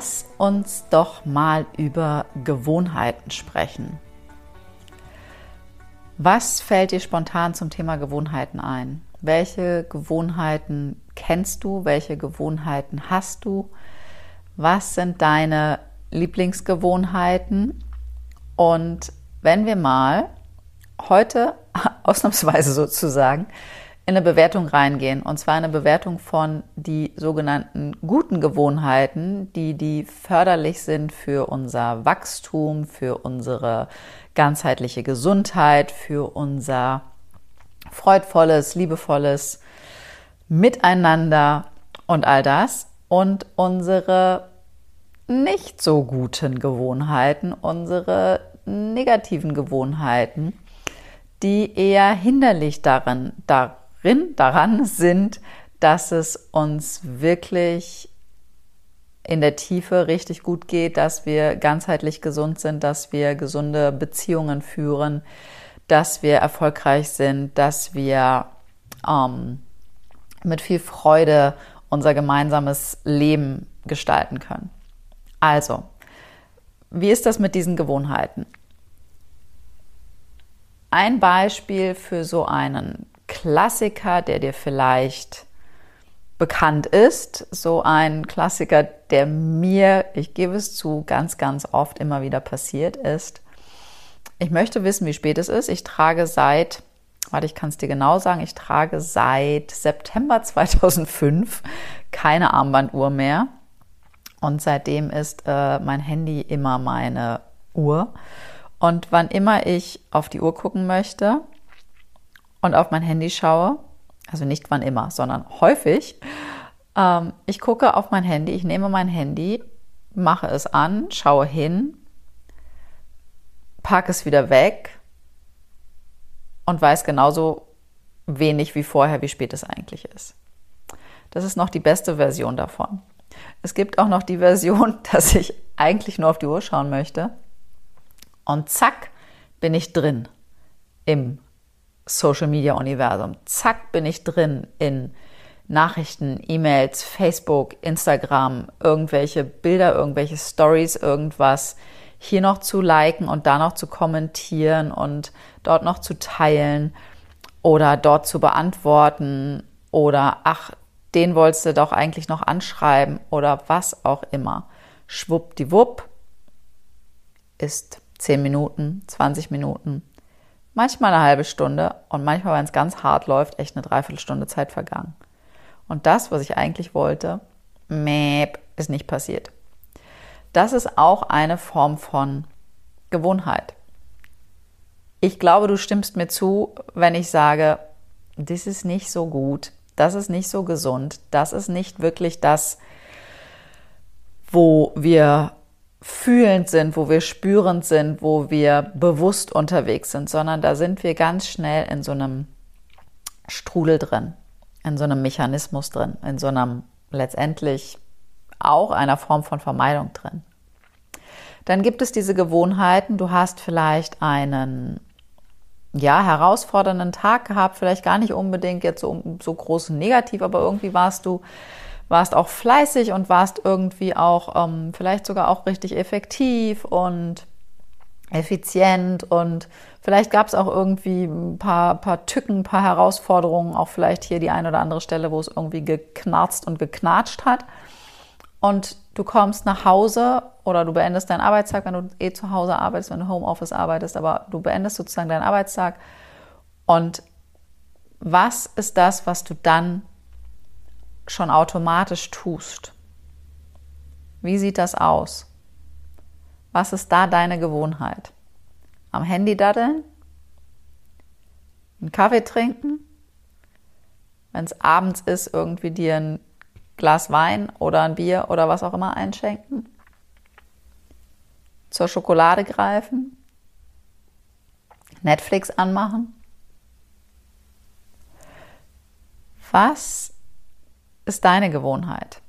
Lass uns doch mal über Gewohnheiten sprechen. Was fällt dir spontan zum Thema Gewohnheiten ein? Welche Gewohnheiten kennst du? Welche Gewohnheiten hast du? Was sind deine Lieblingsgewohnheiten? Und wenn wir mal heute ausnahmsweise sozusagen in eine Bewertung reingehen, und zwar eine Bewertung von die sogenannten guten Gewohnheiten, die die förderlich sind für unser Wachstum, für unsere ganzheitliche Gesundheit, für unser freudvolles, liebevolles Miteinander und all das. Und unsere nicht so guten Gewohnheiten, unsere negativen Gewohnheiten, die eher hinderlich darin, darin, daran sind, dass es uns wirklich in der Tiefe richtig gut geht, dass wir ganzheitlich gesund sind, dass wir gesunde Beziehungen führen, dass wir erfolgreich sind, dass wir ähm, mit viel Freude unser gemeinsames Leben gestalten können. Also, wie ist das mit diesen Gewohnheiten? Ein Beispiel für so einen Klassiker, der dir vielleicht bekannt ist. So ein Klassiker, der mir, ich gebe es zu, ganz, ganz oft immer wieder passiert ist. Ich möchte wissen, wie spät es ist. Ich trage seit, warte, ich kann es dir genau sagen, ich trage seit September 2005 keine Armbanduhr mehr. Und seitdem ist äh, mein Handy immer meine Uhr. Und wann immer ich auf die Uhr gucken möchte und auf mein Handy schaue, also nicht wann immer, sondern häufig. Ähm, ich gucke auf mein Handy, ich nehme mein Handy, mache es an, schaue hin, packe es wieder weg und weiß genauso wenig wie vorher, wie spät es eigentlich ist. Das ist noch die beste Version davon. Es gibt auch noch die Version, dass ich eigentlich nur auf die Uhr schauen möchte und zack bin ich drin im Social Media Universum. Zack, bin ich drin in Nachrichten, E-Mails, Facebook, Instagram, irgendwelche Bilder, irgendwelche Stories, irgendwas hier noch zu liken und da noch zu kommentieren und dort noch zu teilen oder dort zu beantworten oder ach, den wolltest du doch eigentlich noch anschreiben oder was auch immer. Schwuppdiwupp ist 10 Minuten, 20 Minuten, manchmal eine halbe Stunde und manchmal, wenn es ganz hart läuft, echt eine Dreiviertelstunde Zeit vergangen. Und das, was ich eigentlich wollte, mäp, ist nicht passiert. Das ist auch eine Form von Gewohnheit. Ich glaube, du stimmst mir zu, wenn ich sage, das ist nicht so gut, das ist nicht so gesund, das ist nicht wirklich das, wo wir fühlend sind, wo wir spürend sind, wo wir bewusst unterwegs sind, sondern da sind wir ganz schnell in so einem Strudel drin, in so einem Mechanismus drin, in so einem letztendlich auch einer Form von Vermeidung drin. Dann gibt es diese Gewohnheiten, du hast vielleicht einen ja, herausfordernden Tag gehabt, vielleicht gar nicht unbedingt jetzt so, so groß negativ, aber irgendwie warst du warst auch fleißig und warst irgendwie auch ähm, vielleicht sogar auch richtig effektiv und effizient und vielleicht gab es auch irgendwie ein paar, paar Tücken, ein paar Herausforderungen, auch vielleicht hier die eine oder andere Stelle, wo es irgendwie geknarzt und geknatscht hat. Und du kommst nach Hause oder du beendest deinen Arbeitstag, wenn du eh zu Hause arbeitest, wenn du Homeoffice arbeitest, aber du beendest sozusagen deinen Arbeitstag. Und was ist das, was du dann schon automatisch tust? Wie sieht das aus? Was ist da deine Gewohnheit? Am Handy daddeln? Einen Kaffee trinken? Wenn es abends ist, irgendwie dir ein Glas Wein oder ein Bier oder was auch immer einschenken? Zur Schokolade greifen? Netflix anmachen? Was ist deine Gewohnheit?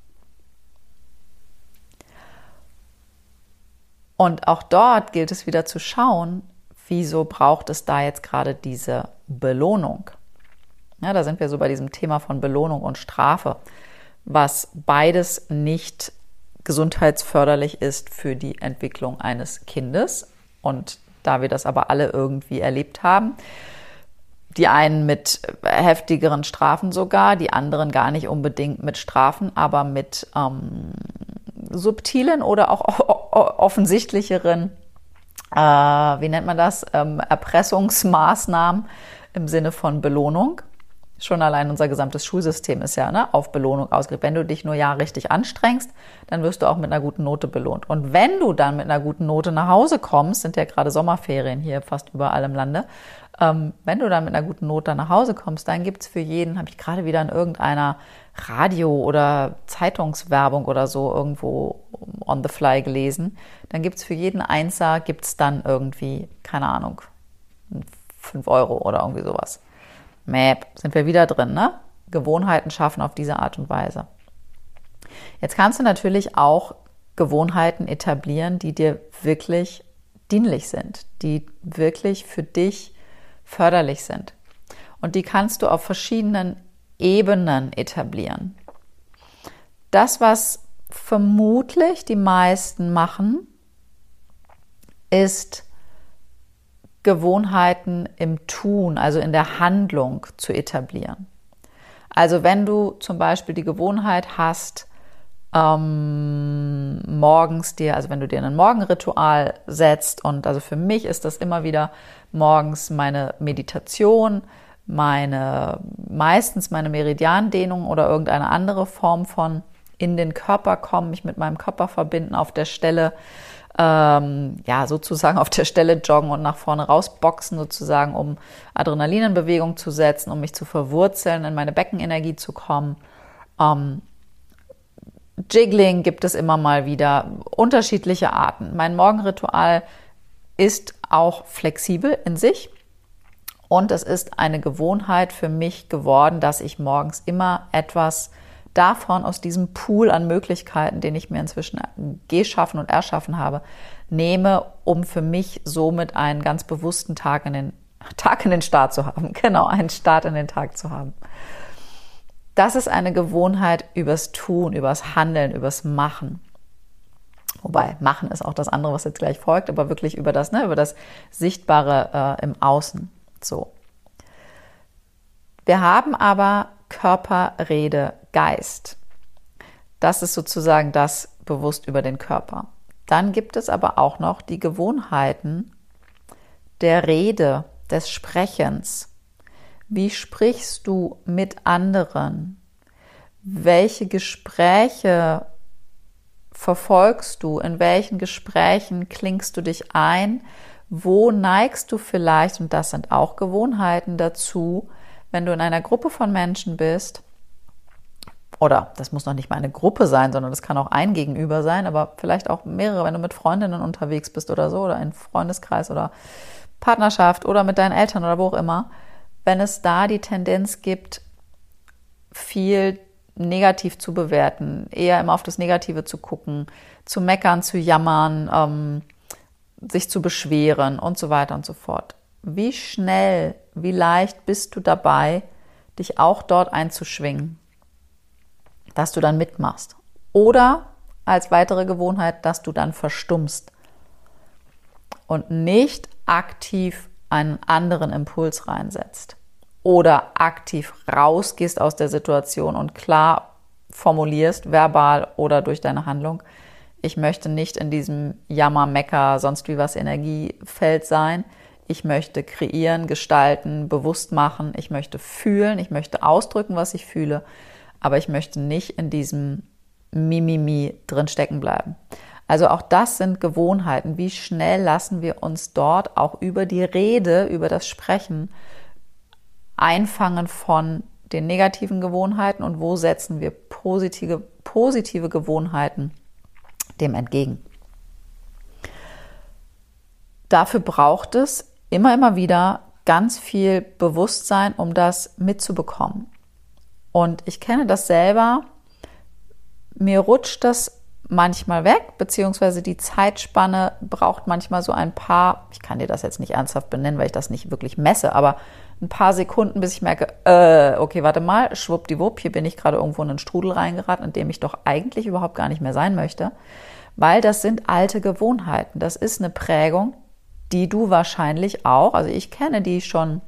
Und auch dort gilt es wieder zu schauen, wieso braucht es da jetzt gerade diese Belohnung? Ja, da sind wir so bei diesem Thema von Belohnung und Strafe, was beides nicht gesundheitsförderlich ist für die Entwicklung eines Kindes. Und da wir das aber alle irgendwie erlebt haben, die einen mit heftigeren Strafen sogar, die anderen gar nicht unbedingt mit Strafen, aber mit ähm, subtilen oder auch offensichtlicheren, äh, wie nennt man das, ähm, Erpressungsmaßnahmen im Sinne von Belohnung. Schon allein unser gesamtes Schulsystem ist ja ne, auf Belohnung ausgerichtet. Wenn du dich nur ja richtig anstrengst, dann wirst du auch mit einer guten Note belohnt. Und wenn du dann mit einer guten Note nach Hause kommst, sind ja gerade Sommerferien hier fast überall im Lande, ähm, wenn du dann mit einer guten Note nach Hause kommst, dann gibt es für jeden, habe ich gerade wieder in irgendeiner Radio- oder Zeitungswerbung oder so irgendwo on the fly gelesen, dann gibt es für jeden Einser, gibt es dann irgendwie, keine Ahnung, 5 Euro oder irgendwie sowas. Map, sind wir wieder drin, ne? Gewohnheiten schaffen auf diese Art und Weise. Jetzt kannst du natürlich auch Gewohnheiten etablieren, die dir wirklich dienlich sind, die wirklich für dich förderlich sind. Und die kannst du auf verschiedenen Ebenen etablieren. Das, was vermutlich die meisten machen, ist Gewohnheiten im Tun, also in der Handlung zu etablieren. Also wenn du zum Beispiel die Gewohnheit hast, ähm, morgens dir, also wenn du dir ein Morgenritual setzt und also für mich ist das immer wieder morgens meine Meditation, meine meistens meine Meridiandehnung oder irgendeine andere Form von in den Körper kommen, mich mit meinem Körper verbinden, auf der Stelle, ähm, ja, sozusagen auf der Stelle joggen und nach vorne rausboxen, sozusagen, um Adrenalin in Bewegung zu setzen, um mich zu verwurzeln, in meine Beckenenergie zu kommen. Ähm, Jiggling gibt es immer mal wieder, unterschiedliche Arten. Mein Morgenritual ist auch flexibel in sich. Und es ist eine Gewohnheit für mich geworden, dass ich morgens immer etwas davon aus diesem Pool an Möglichkeiten, den ich mir inzwischen geschaffen und erschaffen habe, nehme, um für mich somit einen ganz bewussten Tag in den Tag in den Start zu haben. Genau, einen Start in den Tag zu haben. Das ist eine Gewohnheit übers Tun, übers Handeln, übers Machen. Wobei machen ist auch das andere, was jetzt gleich folgt, aber wirklich über das, ne, über das Sichtbare äh, im Außen. So. Wir haben aber Körper, Rede, Geist. Das ist sozusagen das bewusst über den Körper. Dann gibt es aber auch noch die Gewohnheiten der Rede, des Sprechens. Wie sprichst du mit anderen? Welche Gespräche verfolgst du? In welchen Gesprächen klingst du dich ein? Wo neigst du vielleicht, und das sind auch Gewohnheiten dazu, wenn du in einer Gruppe von Menschen bist, oder das muss noch nicht mal eine Gruppe sein, sondern das kann auch ein Gegenüber sein, aber vielleicht auch mehrere, wenn du mit Freundinnen unterwegs bist oder so, oder ein Freundeskreis oder Partnerschaft oder mit deinen Eltern oder wo auch immer, wenn es da die Tendenz gibt, viel negativ zu bewerten, eher immer auf das Negative zu gucken, zu meckern, zu jammern, ähm, sich zu beschweren und so weiter und so fort. Wie schnell, wie leicht bist du dabei, dich auch dort einzuschwingen, dass du dann mitmachst? Oder als weitere Gewohnheit, dass du dann verstummst und nicht aktiv einen anderen Impuls reinsetzt oder aktiv rausgehst aus der Situation und klar formulierst, verbal oder durch deine Handlung. Ich möchte nicht in diesem Jammer, Mecker, sonst wie was Energiefeld sein. Ich möchte kreieren, gestalten, bewusst machen. Ich möchte fühlen. Ich möchte ausdrücken, was ich fühle. Aber ich möchte nicht in diesem Mimimi drin stecken bleiben. Also auch das sind Gewohnheiten. Wie schnell lassen wir uns dort auch über die Rede, über das Sprechen einfangen von den negativen Gewohnheiten und wo setzen wir positive, positive Gewohnheiten dem entgegen. Dafür braucht es immer, immer wieder ganz viel Bewusstsein, um das mitzubekommen. Und ich kenne das selber. Mir rutscht das manchmal weg, beziehungsweise die Zeitspanne braucht manchmal so ein paar, ich kann dir das jetzt nicht ernsthaft benennen, weil ich das nicht wirklich messe, aber ein paar Sekunden, bis ich merke, äh, okay, warte mal, schwuppdiwupp, hier bin ich gerade irgendwo in einen Strudel reingeraten, in dem ich doch eigentlich überhaupt gar nicht mehr sein möchte, weil das sind alte Gewohnheiten. Das ist eine Prägung, die du wahrscheinlich auch, also ich kenne die schon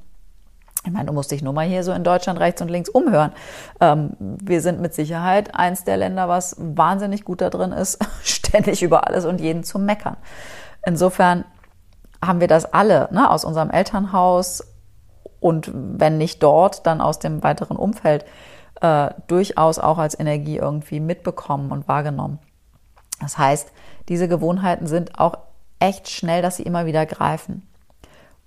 ich meine, du musst dich nur mal hier so in Deutschland rechts und links umhören. Ähm, wir sind mit Sicherheit eins der Länder, was wahnsinnig gut da drin ist, ständig über alles und jeden zu meckern. Insofern haben wir das alle ne, aus unserem Elternhaus und wenn nicht dort, dann aus dem weiteren Umfeld äh, durchaus auch als Energie irgendwie mitbekommen und wahrgenommen. Das heißt, diese Gewohnheiten sind auch echt schnell, dass sie immer wieder greifen.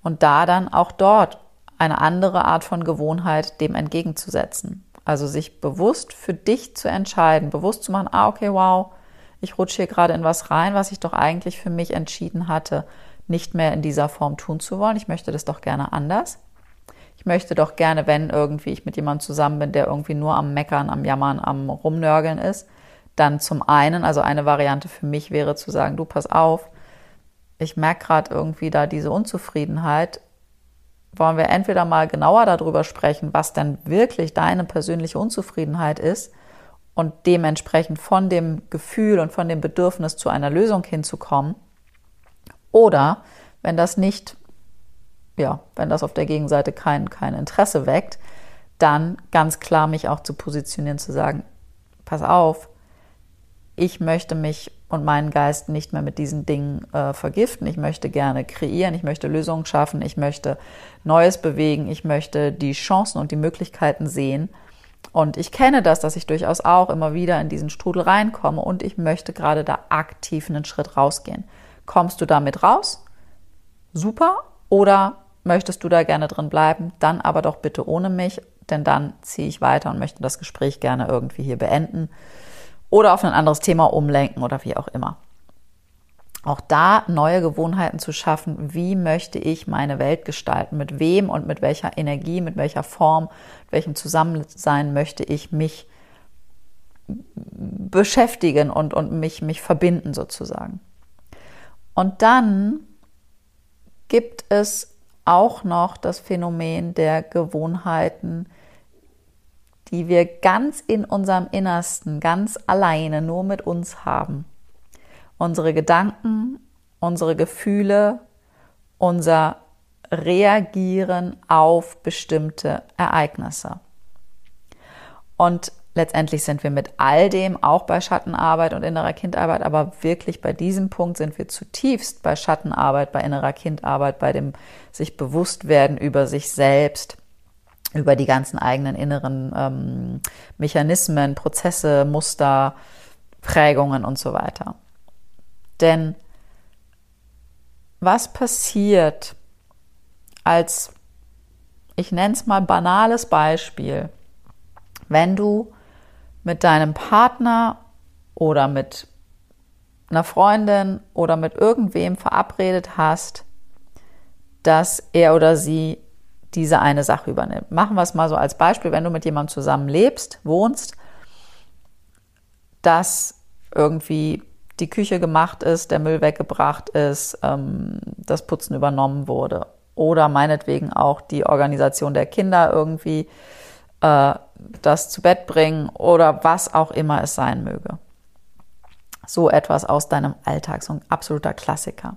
Und da dann auch dort eine andere Art von Gewohnheit dem entgegenzusetzen. Also sich bewusst für dich zu entscheiden, bewusst zu machen, ah, okay, wow, ich rutsche hier gerade in was rein, was ich doch eigentlich für mich entschieden hatte, nicht mehr in dieser Form tun zu wollen. Ich möchte das doch gerne anders. Ich möchte doch gerne, wenn irgendwie ich mit jemandem zusammen bin, der irgendwie nur am Meckern, am Jammern, am Rumnörgeln ist, dann zum einen, also eine Variante für mich wäre zu sagen, du pass auf, ich merke gerade irgendwie da diese Unzufriedenheit, wollen wir entweder mal genauer darüber sprechen, was denn wirklich deine persönliche Unzufriedenheit ist und dementsprechend von dem Gefühl und von dem Bedürfnis zu einer Lösung hinzukommen. Oder wenn das nicht, ja, wenn das auf der Gegenseite kein, kein Interesse weckt, dann ganz klar mich auch zu positionieren, zu sagen, pass auf, ich möchte mich und meinen Geist nicht mehr mit diesen Dingen äh, vergiften. Ich möchte gerne kreieren, ich möchte Lösungen schaffen, ich möchte Neues bewegen, ich möchte die Chancen und die Möglichkeiten sehen. Und ich kenne das, dass ich durchaus auch immer wieder in diesen Strudel reinkomme und ich möchte gerade da aktiv einen Schritt rausgehen. Kommst du damit raus? Super. Oder möchtest du da gerne drin bleiben? Dann aber doch bitte ohne mich, denn dann ziehe ich weiter und möchte das Gespräch gerne irgendwie hier beenden oder auf ein anderes Thema umlenken oder wie auch immer. Auch da neue Gewohnheiten zu schaffen, wie möchte ich meine Welt gestalten, mit wem und mit welcher Energie, mit welcher Form, mit welchem Zusammensein möchte ich mich beschäftigen und, und mich, mich verbinden sozusagen. Und dann gibt es auch noch das Phänomen der Gewohnheiten, die wir ganz in unserem Innersten, ganz alleine nur mit uns haben. Unsere Gedanken, unsere Gefühle, unser Reagieren auf bestimmte Ereignisse. Und letztendlich sind wir mit all dem auch bei Schattenarbeit und innerer Kindarbeit, aber wirklich bei diesem Punkt sind wir zutiefst bei Schattenarbeit, bei innerer Kindarbeit, bei dem sich bewusst werden über sich selbst, über die ganzen eigenen inneren ähm, Mechanismen, Prozesse, Muster, Prägungen und so weiter. Denn was passiert als, ich nenne es mal banales Beispiel, wenn du mit deinem Partner oder mit einer Freundin oder mit irgendwem verabredet hast, dass er oder sie diese eine Sache übernimmt. Machen wir es mal so als Beispiel, wenn du mit jemandem zusammen lebst, wohnst, dass irgendwie die Küche gemacht ist, der Müll weggebracht ist, ähm, das Putzen übernommen wurde. Oder meinetwegen auch die Organisation der Kinder irgendwie äh, das zu Bett bringen oder was auch immer es sein möge. So etwas aus deinem Alltag, so ein absoluter Klassiker.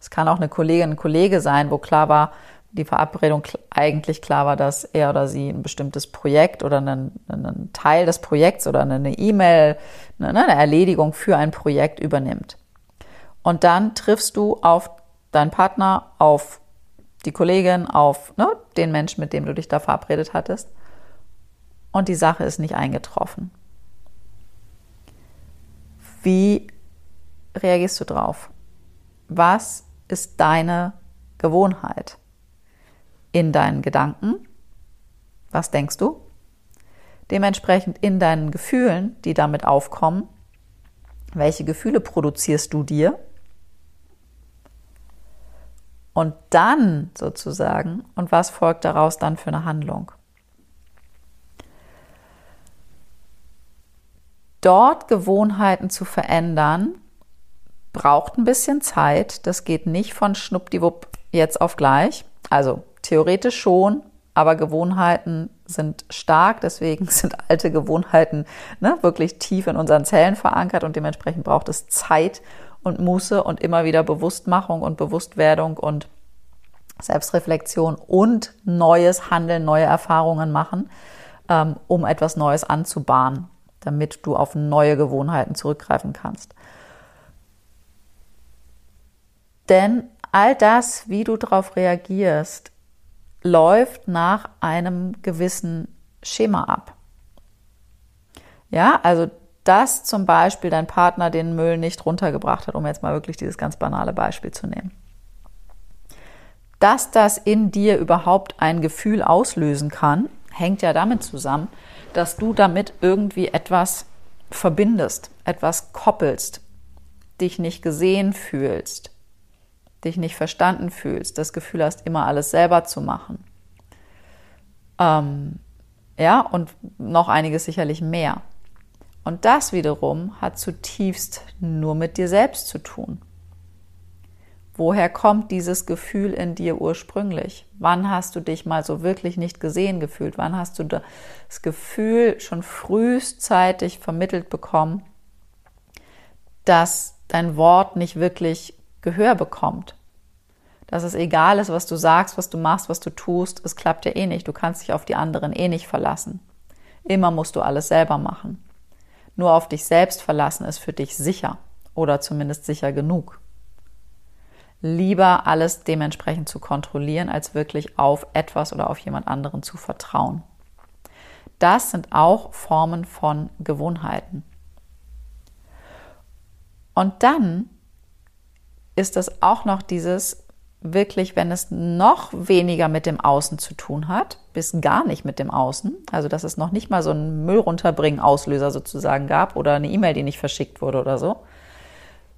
Es kann auch eine Kollegin, ein Kollege sein, wo klar war, die Verabredung eigentlich klar war, dass er oder sie ein bestimmtes Projekt oder einen, einen Teil des Projekts oder eine E-Mail, ne, ne, eine Erledigung für ein Projekt übernimmt. Und dann triffst du auf deinen Partner, auf die Kollegin, auf ne, den Menschen, mit dem du dich da verabredet hattest. Und die Sache ist nicht eingetroffen. Wie reagierst du drauf? Was ist deine Gewohnheit? In deinen Gedanken? Was denkst du? Dementsprechend in deinen Gefühlen, die damit aufkommen. Welche Gefühle produzierst du dir? Und dann sozusagen, und was folgt daraus dann für eine Handlung? Dort Gewohnheiten zu verändern, braucht ein bisschen Zeit. Das geht nicht von schnuppdiwupp jetzt auf gleich. Also theoretisch schon, aber Gewohnheiten sind stark, deswegen sind alte Gewohnheiten ne, wirklich tief in unseren Zellen verankert und dementsprechend braucht es Zeit, und Muße und immer wieder Bewusstmachung und Bewusstwerdung und Selbstreflexion und neues Handeln, neue Erfahrungen machen, ähm, um etwas Neues anzubahnen, damit du auf neue Gewohnheiten zurückgreifen kannst. Denn all das, wie du darauf reagierst, läuft nach einem gewissen Schema ab. Ja, also dass zum Beispiel dein Partner den Müll nicht runtergebracht hat, um jetzt mal wirklich dieses ganz banale Beispiel zu nehmen. Dass das in dir überhaupt ein Gefühl auslösen kann, hängt ja damit zusammen, dass du damit irgendwie etwas verbindest, etwas koppelst, dich nicht gesehen fühlst, dich nicht verstanden fühlst, das Gefühl hast, immer alles selber zu machen. Ähm, ja, und noch einiges sicherlich mehr. Und das wiederum hat zutiefst nur mit dir selbst zu tun. Woher kommt dieses Gefühl in dir ursprünglich? Wann hast du dich mal so wirklich nicht gesehen gefühlt? Wann hast du das Gefühl schon frühzeitig vermittelt bekommen, dass dein Wort nicht wirklich Gehör bekommt? Dass es egal ist, was du sagst, was du machst, was du tust, es klappt ja eh nicht. Du kannst dich auf die anderen eh nicht verlassen. Immer musst du alles selber machen. Nur auf dich selbst verlassen ist für dich sicher oder zumindest sicher genug. Lieber alles dementsprechend zu kontrollieren, als wirklich auf etwas oder auf jemand anderen zu vertrauen. Das sind auch Formen von Gewohnheiten. Und dann ist es auch noch dieses wirklich, wenn es noch weniger mit dem Außen zu tun hat, bis gar nicht mit dem Außen, also dass es noch nicht mal so einen Müll runterbringen Auslöser sozusagen gab oder eine E-Mail, die nicht verschickt wurde oder so,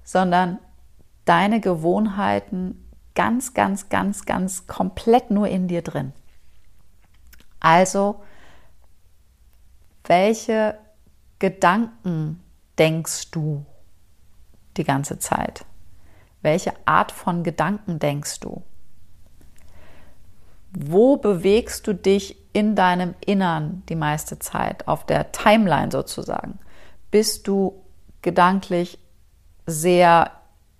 sondern deine Gewohnheiten ganz, ganz, ganz, ganz komplett nur in dir drin. Also, welche Gedanken denkst du die ganze Zeit? Welche Art von Gedanken denkst du? Wo bewegst du dich in deinem Innern die meiste Zeit, auf der Timeline sozusagen? Bist du gedanklich sehr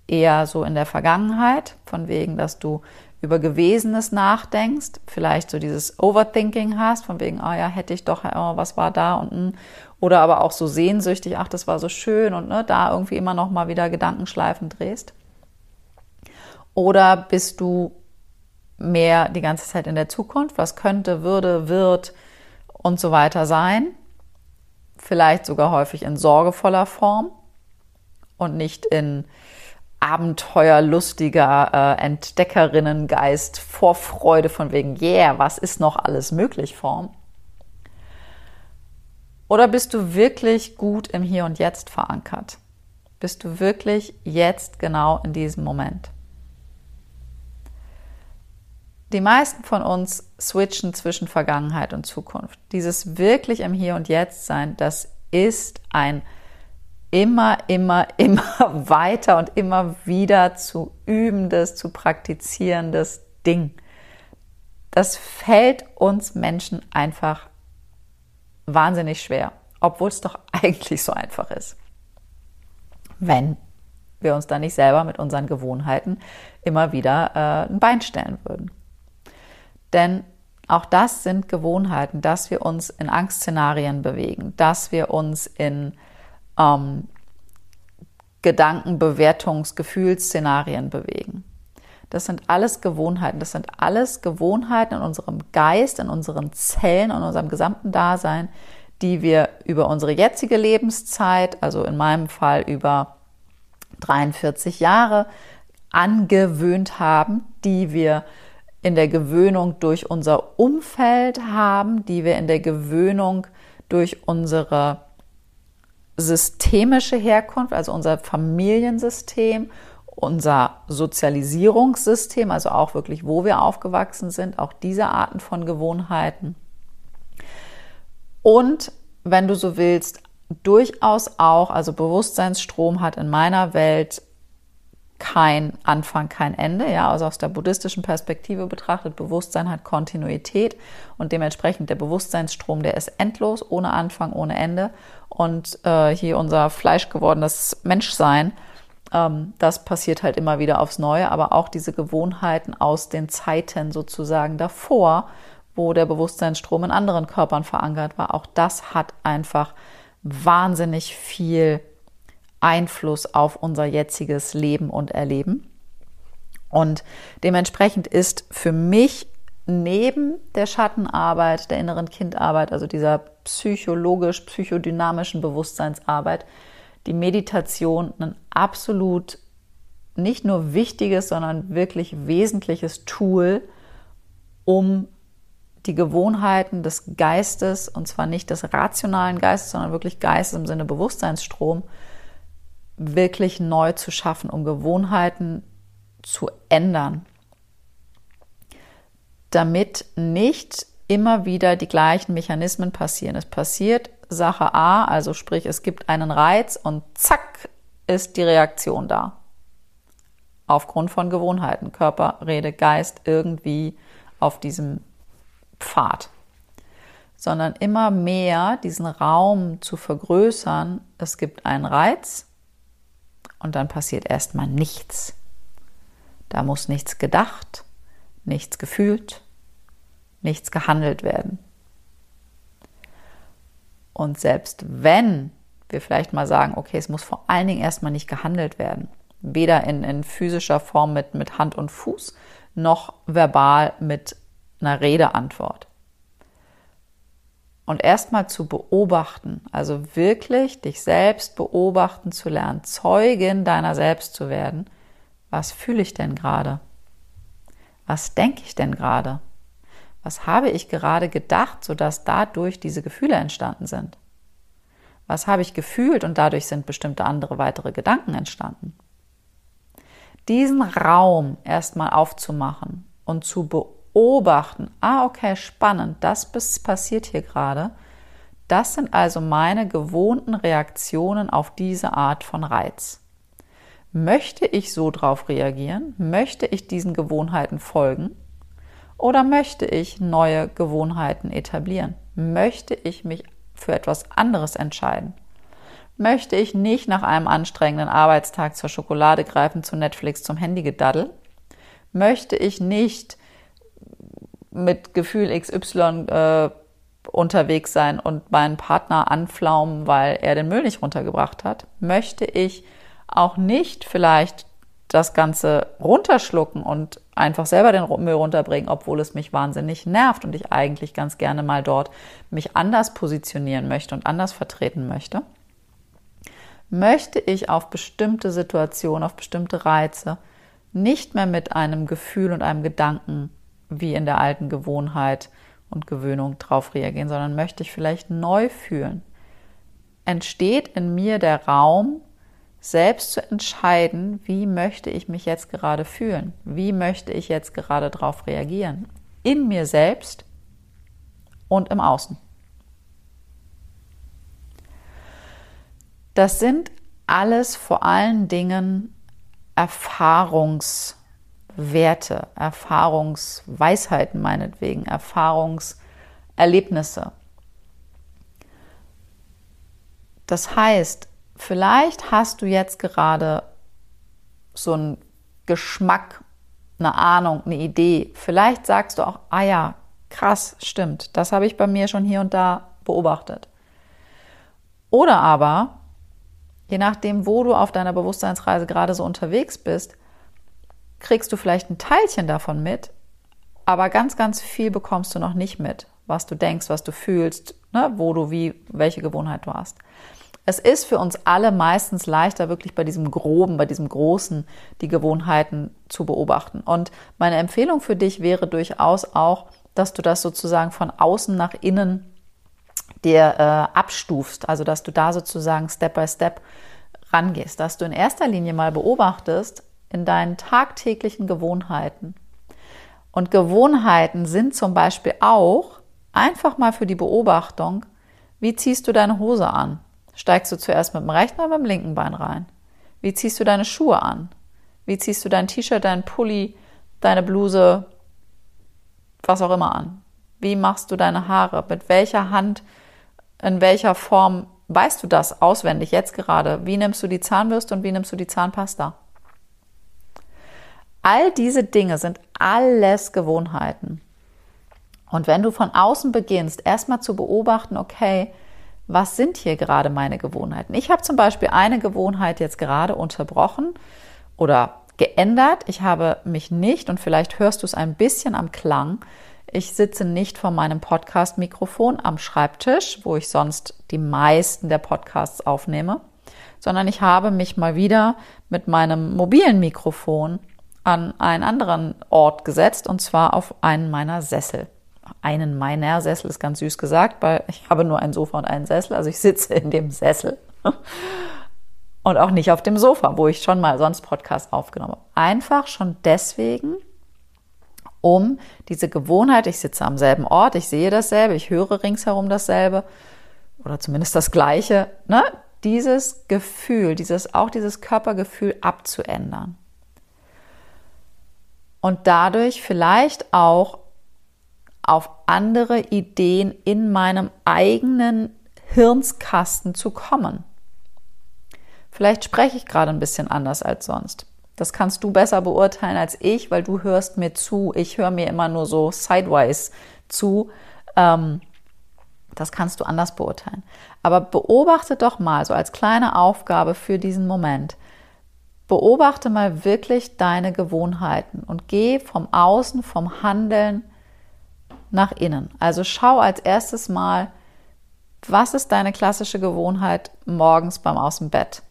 eher so in der Vergangenheit, von wegen, dass du über Gewesenes nachdenkst, vielleicht so dieses Overthinking hast, von wegen, ah oh ja, hätte ich doch, oh, was war da und hm. oder aber auch so sehnsüchtig, ach, das war so schön und ne, da irgendwie immer noch mal wieder Gedankenschleifen drehst. Oder bist du mehr die ganze Zeit in der Zukunft? Was könnte, würde, wird und so weiter sein? Vielleicht sogar häufig in sorgevoller Form und nicht in abenteuerlustiger äh, Entdeckerinnengeist, Vorfreude von wegen, yeah, was ist noch alles möglich Form? Oder bist du wirklich gut im Hier und Jetzt verankert? Bist du wirklich jetzt genau in diesem Moment? Die meisten von uns switchen zwischen Vergangenheit und Zukunft. Dieses wirklich im Hier und Jetzt sein, das ist ein immer, immer, immer weiter und immer wieder zu übendes, zu praktizierendes Ding. Das fällt uns Menschen einfach wahnsinnig schwer, obwohl es doch eigentlich so einfach ist. Wenn wir uns da nicht selber mit unseren Gewohnheiten immer wieder äh, ein Bein stellen würden. Denn auch das sind Gewohnheiten, dass wir uns in Angstszenarien bewegen, dass wir uns in ähm, Gedankenbewertungs-, Gefühlsszenarien bewegen. Das sind alles Gewohnheiten. Das sind alles Gewohnheiten in unserem Geist, in unseren Zellen, in unserem gesamten Dasein, die wir über unsere jetzige Lebenszeit, also in meinem Fall über 43 Jahre, angewöhnt haben, die wir in der Gewöhnung durch unser Umfeld haben, die wir in der Gewöhnung durch unsere systemische Herkunft, also unser Familiensystem, unser Sozialisierungssystem, also auch wirklich, wo wir aufgewachsen sind, auch diese Arten von Gewohnheiten. Und wenn du so willst, durchaus auch, also Bewusstseinsstrom hat in meiner Welt kein Anfang, kein Ende. Ja, also aus der buddhistischen Perspektive betrachtet, Bewusstsein hat Kontinuität und dementsprechend der Bewusstseinsstrom, der ist endlos, ohne Anfang, ohne Ende. Und äh, hier unser fleischgewordenes Menschsein, ähm, das passiert halt immer wieder aufs Neue, aber auch diese Gewohnheiten aus den Zeiten sozusagen davor, wo der Bewusstseinsstrom in anderen Körpern verankert war, auch das hat einfach wahnsinnig viel Einfluss auf unser jetziges Leben und Erleben. Und dementsprechend ist für mich neben der Schattenarbeit, der inneren Kindarbeit, also dieser psychologisch-psychodynamischen Bewusstseinsarbeit, die Meditation ein absolut nicht nur wichtiges, sondern wirklich wesentliches Tool, um die Gewohnheiten des Geistes, und zwar nicht des rationalen Geistes, sondern wirklich Geistes im Sinne Bewusstseinsstrom, wirklich neu zu schaffen, um Gewohnheiten zu ändern, damit nicht immer wieder die gleichen Mechanismen passieren. Es passiert Sache A, also sprich, es gibt einen Reiz und zack ist die Reaktion da. Aufgrund von Gewohnheiten, Körper, Rede, Geist irgendwie auf diesem Pfad. Sondern immer mehr diesen Raum zu vergrößern. Es gibt einen Reiz, und dann passiert erstmal nichts. Da muss nichts gedacht, nichts gefühlt, nichts gehandelt werden. Und selbst wenn wir vielleicht mal sagen, okay, es muss vor allen Dingen erstmal nicht gehandelt werden, weder in, in physischer Form mit, mit Hand und Fuß, noch verbal mit einer Redeantwort und erstmal zu beobachten, also wirklich dich selbst beobachten zu lernen, Zeugin deiner selbst zu werden. Was fühle ich denn gerade? Was denke ich denn gerade? Was habe ich gerade gedacht, sodass dadurch diese Gefühle entstanden sind? Was habe ich gefühlt und dadurch sind bestimmte andere weitere Gedanken entstanden? Diesen Raum erstmal aufzumachen und zu beobachten, beobachten, ah, okay, spannend, das passiert hier gerade. Das sind also meine gewohnten Reaktionen auf diese Art von Reiz. Möchte ich so drauf reagieren? Möchte ich diesen Gewohnheiten folgen? Oder möchte ich neue Gewohnheiten etablieren? Möchte ich mich für etwas anderes entscheiden? Möchte ich nicht nach einem anstrengenden Arbeitstag zur Schokolade greifen, zu Netflix, zum Handygedaddel? Möchte ich nicht mit Gefühl XY äh, unterwegs sein und meinen Partner anflaumen, weil er den Müll nicht runtergebracht hat? Möchte ich auch nicht vielleicht das Ganze runterschlucken und einfach selber den Müll runterbringen, obwohl es mich wahnsinnig nervt und ich eigentlich ganz gerne mal dort mich anders positionieren möchte und anders vertreten möchte? Möchte ich auf bestimmte Situationen, auf bestimmte Reize nicht mehr mit einem Gefühl und einem Gedanken wie in der alten Gewohnheit und Gewöhnung drauf reagieren, sondern möchte ich vielleicht neu fühlen. Entsteht in mir der Raum, selbst zu entscheiden, wie möchte ich mich jetzt gerade fühlen? Wie möchte ich jetzt gerade darauf reagieren? In mir selbst und im Außen. Das sind alles vor allen Dingen Erfahrungs- Werte, Erfahrungsweisheiten meinetwegen, Erfahrungserlebnisse. Das heißt, vielleicht hast du jetzt gerade so einen Geschmack eine Ahnung, eine Idee. Vielleicht sagst du auch, ah ja, krass, stimmt, das habe ich bei mir schon hier und da beobachtet. Oder aber, je nachdem, wo du auf deiner Bewusstseinsreise gerade so unterwegs bist, kriegst du vielleicht ein Teilchen davon mit, aber ganz, ganz viel bekommst du noch nicht mit, was du denkst, was du fühlst, ne, wo du wie, welche Gewohnheit du hast. Es ist für uns alle meistens leichter, wirklich bei diesem Groben, bei diesem Großen die Gewohnheiten zu beobachten. Und meine Empfehlung für dich wäre durchaus auch, dass du das sozusagen von außen nach innen dir äh, abstufst, also dass du da sozusagen Step by Step rangehst, dass du in erster Linie mal beobachtest in deinen tagtäglichen Gewohnheiten. Und Gewohnheiten sind zum Beispiel auch einfach mal für die Beobachtung, wie ziehst du deine Hose an? Steigst du zuerst mit dem rechten oder mit dem linken Bein rein? Wie ziehst du deine Schuhe an? Wie ziehst du dein T-Shirt, dein Pulli, deine Bluse, was auch immer an? Wie machst du deine Haare? Mit welcher Hand, in welcher Form weißt du das auswendig jetzt gerade? Wie nimmst du die Zahnbürste und wie nimmst du die Zahnpasta? All diese Dinge sind alles Gewohnheiten. Und wenn du von außen beginnst, erstmal zu beobachten, okay, was sind hier gerade meine Gewohnheiten? Ich habe zum Beispiel eine Gewohnheit jetzt gerade unterbrochen oder geändert. Ich habe mich nicht, und vielleicht hörst du es ein bisschen am Klang, ich sitze nicht vor meinem Podcast-Mikrofon am Schreibtisch, wo ich sonst die meisten der Podcasts aufnehme, sondern ich habe mich mal wieder mit meinem mobilen Mikrofon an einen anderen Ort gesetzt, und zwar auf einen meiner Sessel. Einen meiner Sessel ist ganz süß gesagt, weil ich habe nur ein Sofa und einen Sessel, also ich sitze in dem Sessel. Und auch nicht auf dem Sofa, wo ich schon mal sonst Podcast aufgenommen habe. Einfach schon deswegen, um diese Gewohnheit, ich sitze am selben Ort, ich sehe dasselbe, ich höre ringsherum dasselbe oder zumindest das Gleiche, ne? dieses Gefühl, dieses, auch dieses Körpergefühl abzuändern. Und dadurch vielleicht auch auf andere Ideen in meinem eigenen Hirnskasten zu kommen. Vielleicht spreche ich gerade ein bisschen anders als sonst. Das kannst du besser beurteilen als ich, weil du hörst mir zu. Ich höre mir immer nur so sideways zu. Ähm, das kannst du anders beurteilen. Aber beobachte doch mal, so als kleine Aufgabe für diesen Moment, beobachte mal wirklich deine Gewohnheiten und geh vom Außen, vom Handeln nach innen. Also schau als erstes mal, was ist deine klassische Gewohnheit morgens beim Aus dem Bett?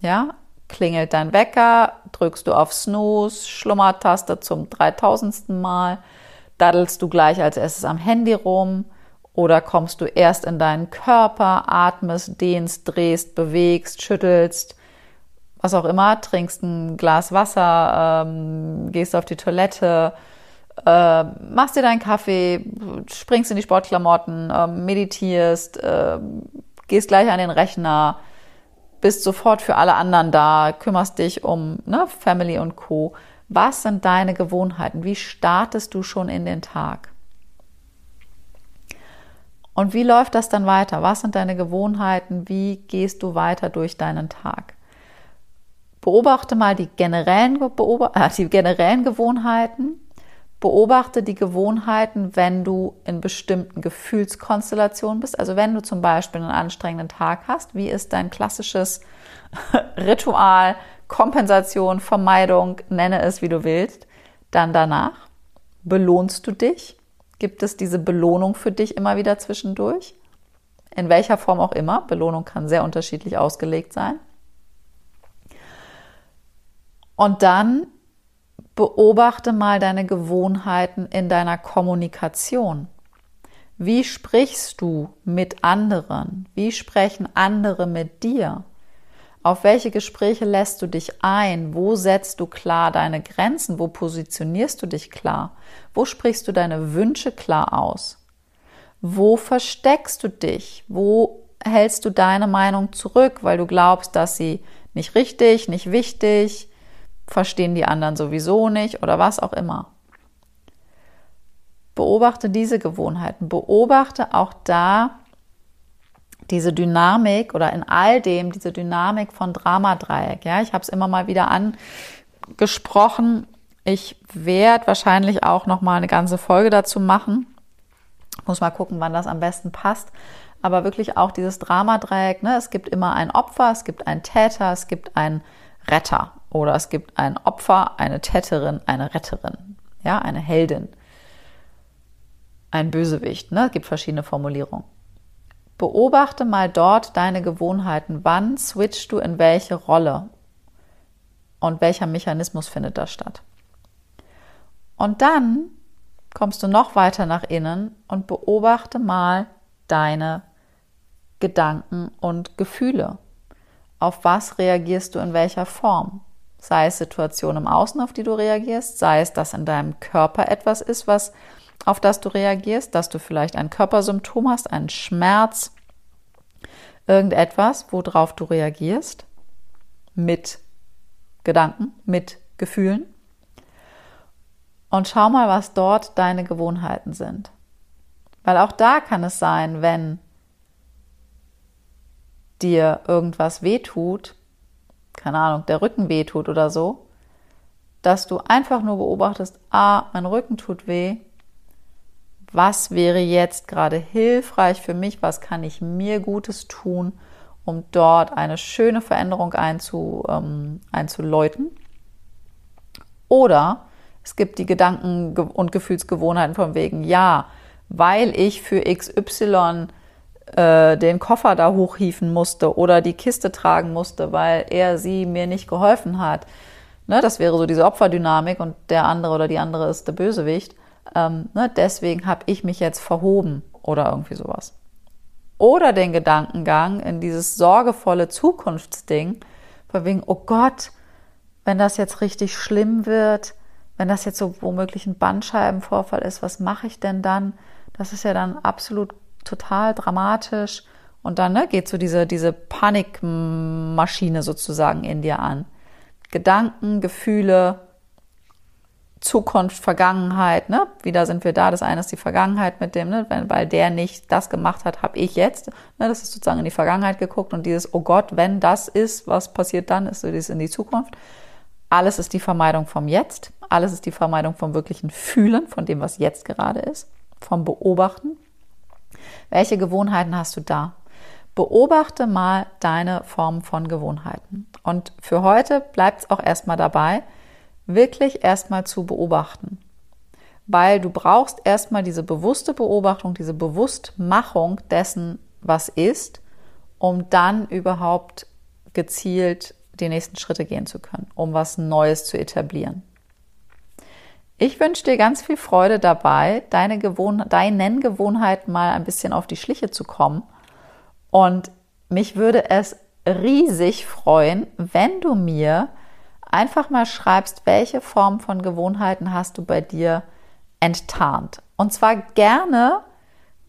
Ja, klingelt dein Wecker, drückst du auf Snooze, Schlummertaste zum 3000. Mal, daddelst du gleich als erstes am Handy rum oder kommst du erst in deinen Körper, atmest, dehnst, drehst, bewegst, schüttelst, was auch immer, trinkst ein Glas Wasser, ähm, gehst auf die Toilette, äh, machst dir deinen Kaffee, springst in die Sportklamotten, äh, meditierst, äh, gehst gleich an den Rechner, bist sofort für alle anderen da, kümmerst dich um ne, Family und Co. Was sind deine Gewohnheiten? Wie startest du schon in den Tag? Und wie läuft das dann weiter? Was sind deine Gewohnheiten? Wie gehst du weiter durch deinen Tag? Beobachte mal die generellen, äh, die generellen Gewohnheiten Beobachte die Gewohnheiten, wenn du in bestimmten Gefühlskonstellationen bist. Also wenn du zum Beispiel einen anstrengenden Tag hast, wie ist dein klassisches Ritual, Kompensation, Vermeidung, nenne es wie du willst, dann danach belohnst du dich. Gibt es diese Belohnung für dich immer wieder zwischendurch? In welcher Form auch immer. Belohnung kann sehr unterschiedlich ausgelegt sein. Und dann Beobachte mal deine Gewohnheiten in deiner Kommunikation. Wie sprichst du mit anderen? Wie sprechen andere mit dir? Auf welche Gespräche lässt du dich ein? Wo setzt du klar deine Grenzen? Wo positionierst du dich klar? Wo sprichst du deine Wünsche klar aus? Wo versteckst du dich? Wo hältst du deine Meinung zurück, weil du glaubst, dass sie nicht richtig, nicht wichtig, verstehen die anderen sowieso nicht oder was auch immer. Beobachte diese Gewohnheiten, beobachte auch da diese Dynamik oder in all dem diese Dynamik von Dramadreieck. Ja, ich habe es immer mal wieder angesprochen. Ich werde wahrscheinlich auch noch mal eine ganze Folge dazu machen. Muss mal gucken, wann das am besten passt. Aber wirklich auch dieses Dramadreieck. Ne? Es gibt immer ein Opfer, es gibt einen Täter, es gibt einen Retter oder es gibt ein Opfer, eine Täterin, eine Retterin, ja, eine Heldin, ein Bösewicht. Ne? Es gibt verschiedene Formulierungen. Beobachte mal dort deine Gewohnheiten. Wann switchst du in welche Rolle? Und welcher Mechanismus findet da statt? Und dann kommst du noch weiter nach innen und beobachte mal deine Gedanken und Gefühle. Auf was reagierst du in welcher Form? Sei es Situationen im Außen, auf die du reagierst, sei es, dass in deinem Körper etwas ist, was auf das du reagierst, dass du vielleicht ein Körpersymptom hast, einen Schmerz, irgendetwas, worauf du reagierst, mit Gedanken, mit Gefühlen. Und schau mal, was dort deine Gewohnheiten sind. Weil auch da kann es sein, wenn dir irgendwas wehtut, keine Ahnung, der Rücken wehtut oder so, dass du einfach nur beobachtest, ah, mein Rücken tut weh, was wäre jetzt gerade hilfreich für mich, was kann ich mir Gutes tun, um dort eine schöne Veränderung einzu, ähm, einzuläuten. Oder es gibt die Gedanken- und Gefühlsgewohnheiten von wegen, ja, weil ich für XY äh, den Koffer da hochhieven musste oder die Kiste tragen musste, weil er sie mir nicht geholfen hat. Ne, das wäre so diese Opferdynamik und der andere oder die andere ist der Bösewicht. Ähm, ne, deswegen habe ich mich jetzt verhoben oder irgendwie sowas. Oder den Gedankengang in dieses sorgevolle Zukunftsding, von wegen, oh Gott, wenn das jetzt richtig schlimm wird, wenn das jetzt so womöglich ein Bandscheibenvorfall ist, was mache ich denn dann? Das ist ja dann absolut total dramatisch. Und dann ne, geht so diese, diese Panikmaschine sozusagen in dir an. Gedanken, Gefühle, Zukunft, Vergangenheit, ne? Wieder sind wir da. Das eine ist die Vergangenheit mit dem, ne? Weil der nicht das gemacht hat, habe ich jetzt. Ne? Das ist sozusagen in die Vergangenheit geguckt und dieses, oh Gott, wenn das ist, was passiert dann, ist so dieses in die Zukunft. Alles ist die Vermeidung vom Jetzt. Alles ist die Vermeidung vom wirklichen Fühlen, von dem, was jetzt gerade ist, vom Beobachten. Welche Gewohnheiten hast du da? Beobachte mal deine Form von Gewohnheiten. Und für heute bleibt es auch erstmal dabei, wirklich erstmal zu beobachten. Weil du brauchst erstmal diese bewusste Beobachtung, diese Bewusstmachung dessen, was ist, um dann überhaupt gezielt die nächsten Schritte gehen zu können, um was Neues zu etablieren. Ich wünsche dir ganz viel Freude dabei, deine Gewohn deinen Gewohnheiten mal ein bisschen auf die Schliche zu kommen. Und mich würde es riesig freuen, wenn du mir einfach mal schreibst, welche Form von Gewohnheiten hast du bei dir enttarnt. Und zwar gerne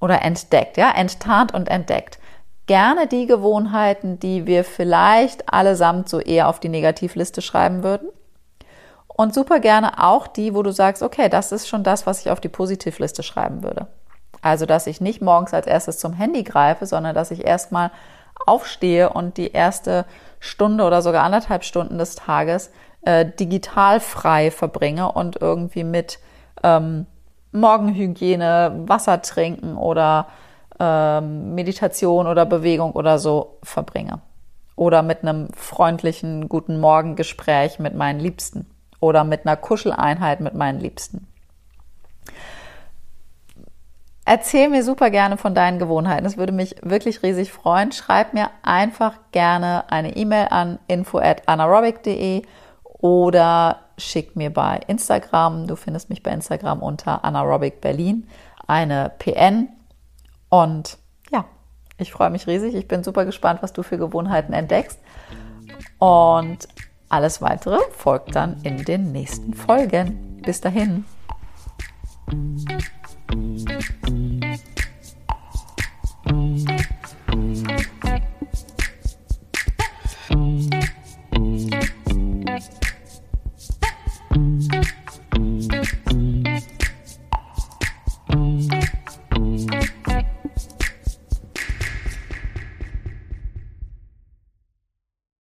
oder entdeckt, ja, enttarnt und entdeckt. Gerne die Gewohnheiten, die wir vielleicht allesamt so eher auf die Negativliste schreiben würden. Und super gerne auch die, wo du sagst, okay, das ist schon das, was ich auf die Positivliste schreiben würde. Also, dass ich nicht morgens als erstes zum Handy greife, sondern dass ich erstmal aufstehe und die erste Stunde oder sogar anderthalb Stunden des Tages äh, digital frei verbringe und irgendwie mit ähm, Morgenhygiene, Wasser trinken oder ähm, Meditation oder Bewegung oder so verbringe. Oder mit einem freundlichen Guten Morgen Gespräch mit meinen Liebsten oder mit einer Kuscheleinheit mit meinen Liebsten. Erzähl mir super gerne von deinen Gewohnheiten. Das würde mich wirklich riesig freuen. Schreib mir einfach gerne eine E-Mail an info at anaerobic.de oder schick mir bei Instagram, du findest mich bei Instagram unter Anaerobic Berlin, eine PN. Und ja, ich freue mich riesig. Ich bin super gespannt, was du für Gewohnheiten entdeckst. Und alles weitere folgt dann in den nächsten Folgen. Bis dahin.